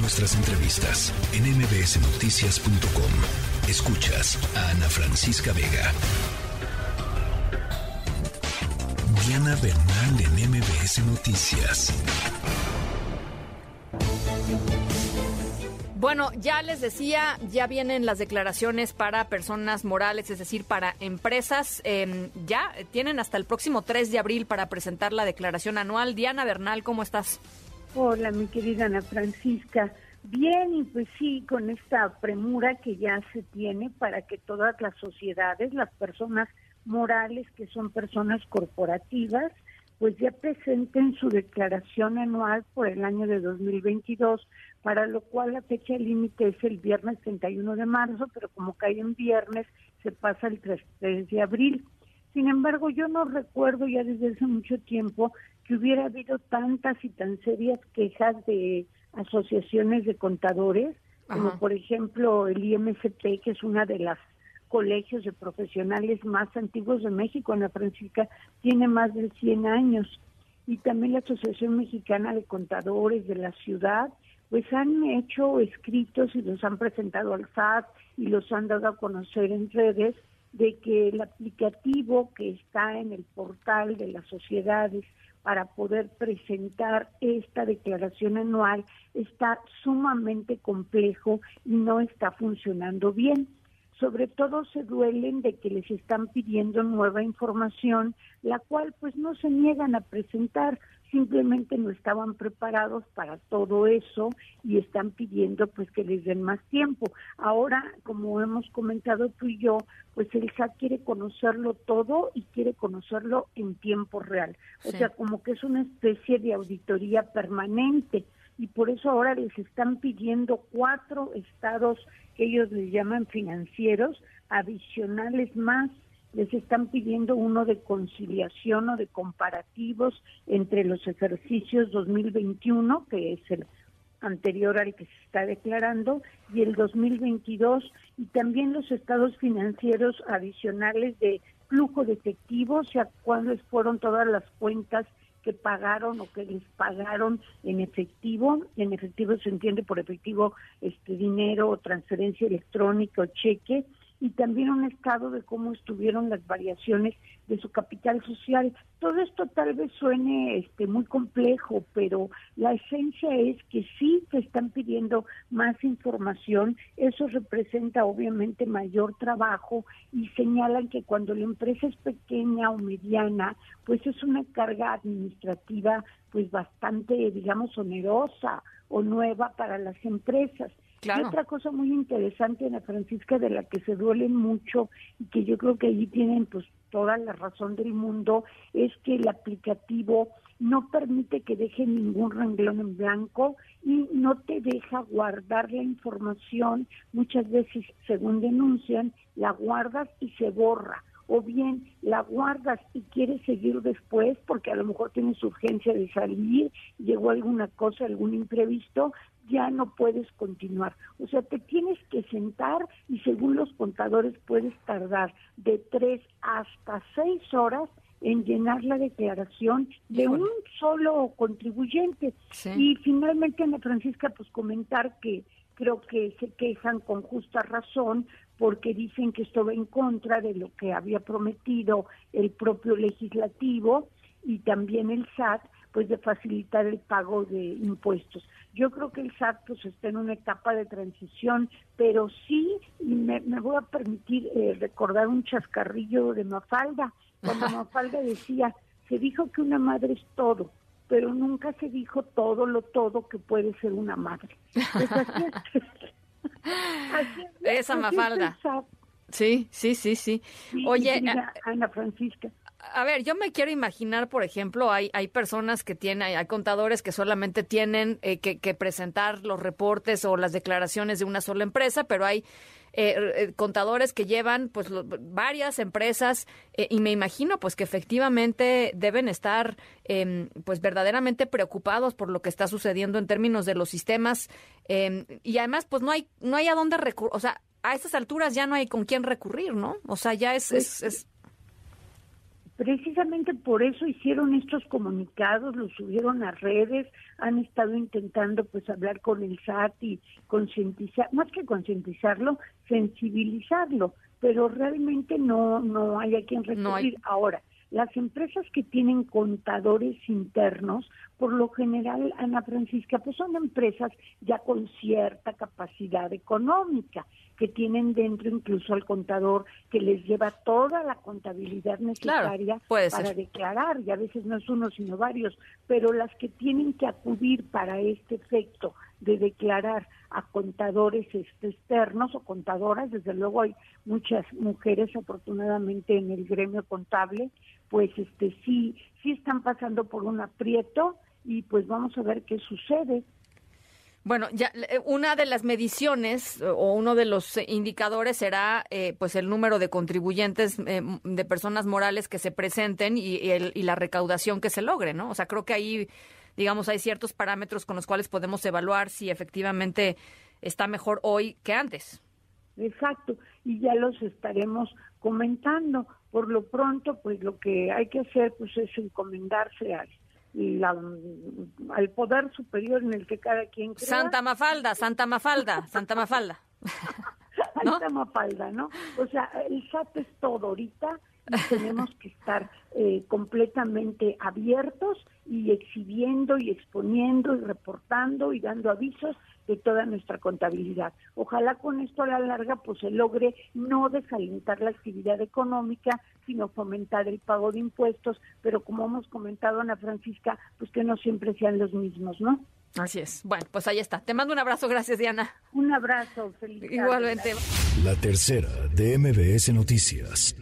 Nuestras entrevistas en mbsnoticias.com. Escuchas a Ana Francisca Vega. Diana Bernal en MBS Noticias. Bueno, ya les decía, ya vienen las declaraciones para personas morales, es decir, para empresas. Em, ya tienen hasta el próximo 3 de abril para presentar la declaración anual. Diana Bernal, ¿cómo estás? Hola, mi querida Ana Francisca. Bien, y pues sí, con esta premura que ya se tiene para que todas las sociedades, las personas morales, que son personas corporativas, pues ya presenten su declaración anual por el año de 2022, para lo cual la fecha límite es el viernes 31 de marzo, pero como cae en viernes, se pasa el 3, de abril. Sin embargo, yo no recuerdo ya desde hace mucho tiempo que hubiera habido tantas y tan serias quejas de asociaciones de contadores, como por ejemplo el IMCP, que es una de las colegios de profesionales más antiguos de México, Ana Francisca, tiene más de 100 años. Y también la Asociación Mexicana de Contadores de la ciudad, pues han hecho escritos y los han presentado al SAT y los han dado a conocer en redes de que el aplicativo que está en el portal de las sociedades para poder presentar esta declaración anual. Está sumamente complejo y no está funcionando bien. Sobre todo se duelen de que les están pidiendo nueva información, la cual pues no se niegan a presentar, simplemente no estaban preparados para todo eso y están pidiendo pues que les den más tiempo. Ahora, como hemos comentado tú y yo, pues el SAT quiere conocerlo todo y quiere conocerlo en tiempo real. O sea, como que es una especie de auditoría permanente y por eso ahora les están pidiendo cuatro estados que ellos les llaman financieros adicionales más. Les están pidiendo uno de conciliación o de comparativos entre los ejercicios 2021, que es el anterior al que se está declarando, y el 2022, y también los estados financieros adicionales de flujo de efectivo, o sea, cuáles fueron todas las cuentas que pagaron o que les pagaron en efectivo, en efectivo se entiende por efectivo este dinero o transferencia electrónica o cheque, y también un estado de cómo estuvieron las variaciones de su capital social. Todo esto tal vez suene este muy complejo, pero la esencia es que sí te están pidiendo más información, eso representa obviamente mayor trabajo y señalan que cuando la empresa es pequeña o mediana, pues es una carga administrativa pues bastante digamos onerosa o nueva para las empresas. Y otra cosa muy interesante, Ana Francisca, de la que se duelen mucho y que yo creo que allí tienen pues toda la razón del mundo, es que el aplicativo no permite que deje ningún renglón en blanco y no te deja guardar la información. Muchas veces, según denuncian, la guardas y se borra o bien la guardas y quieres seguir después porque a lo mejor tienes urgencia de salir, llegó alguna cosa, algún imprevisto, ya no puedes continuar. O sea, te tienes que sentar y según los contadores puedes tardar de tres hasta seis horas en llenar la declaración de un solo contribuyente. Y finalmente, Ana Francisca, pues comentar que creo que se quejan con justa razón porque dicen que esto va en contra de lo que había prometido el propio legislativo y también el SAT, pues de facilitar el pago de impuestos. Yo creo que el SAT pues está en una etapa de transición, pero sí, y me, voy a permitir eh, recordar un chascarrillo de Mafalda, cuando Mafalda decía, se dijo que una madre es todo, pero nunca se dijo todo lo todo que puede ser una madre. Pues así Esa Mafalda. Sí, sí, sí, sí. Oye, Ana Francisca. A ver, yo me quiero imaginar, por ejemplo, hay, hay personas que tienen, hay contadores que solamente tienen eh, que, presentar los reportes o las declaraciones de una sola empresa, pero hay eh, eh, contadores que llevan pues varias empresas y me imagino pues que efectivamente deben estar em, pues verdaderamente preocupados por lo que está sucediendo en términos de los sistemas em, y además pues no hay no hay a dónde recurrir, o sea, a estas alturas ya no hay con quién recurrir, ¿no? O sea, ya es, es, es Precisamente por eso hicieron estos comunicados, los subieron a redes, han estado intentando pues hablar con el SAT y concientizar, más que concientizarlo, sensibilizarlo, pero realmente no no hay a quien recurrir. Ahora, las empresas que tienen contadores internos, por lo general, Ana Francisca, pues son empresas ya con cierta capacidad económica, que tienen dentro incluso al contador que les lleva toda la contabilidad necesaria para declarar, y a veces no es uno sino varios, pero las que tienen que acudir para este efecto de declarar a contadores este, externos o contadoras, desde luego hay muchas mujeres afortunadamente en el gremio contable, pues este sí, sí están pasando por un aprieto y pues vamos a ver qué sucede. Bueno, ya eh, una de las mediciones o uno de los indicadores será eh, pues el número de contribuyentes eh, de personas morales que se presenten y, y, la recaudación que se logre, ¿no? O sea, creo que ahí, digamos, hay ciertos parámetros con los cuales podemos evaluar si efectivamente está mejor hoy que antes. Exacto, y ya los estaremos comentando. Por lo pronto, pues lo que hay que hacer pues es encomendarse al, al poder superior en el que cada quien crea. Santa Mafalda, Santa Mafalda, Santa Mafalda. Santa Mafalda, ¿no? O sea, el SAT es todo ahorita tenemos que estar eh, completamente abiertos y exhibiendo y exponiendo y reportando y dando avisos de toda nuestra contabilidad. Ojalá con esto a la larga pues se logre no desalentar la actividad económica, sino fomentar el pago de impuestos, pero como hemos comentado Ana Francisca, pues que no siempre sean los mismos, ¿no? Así es. Bueno, pues ahí está. Te mando un abrazo. Gracias, Diana. Un abrazo. Feliz Igualmente. La tercera de MBS Noticias.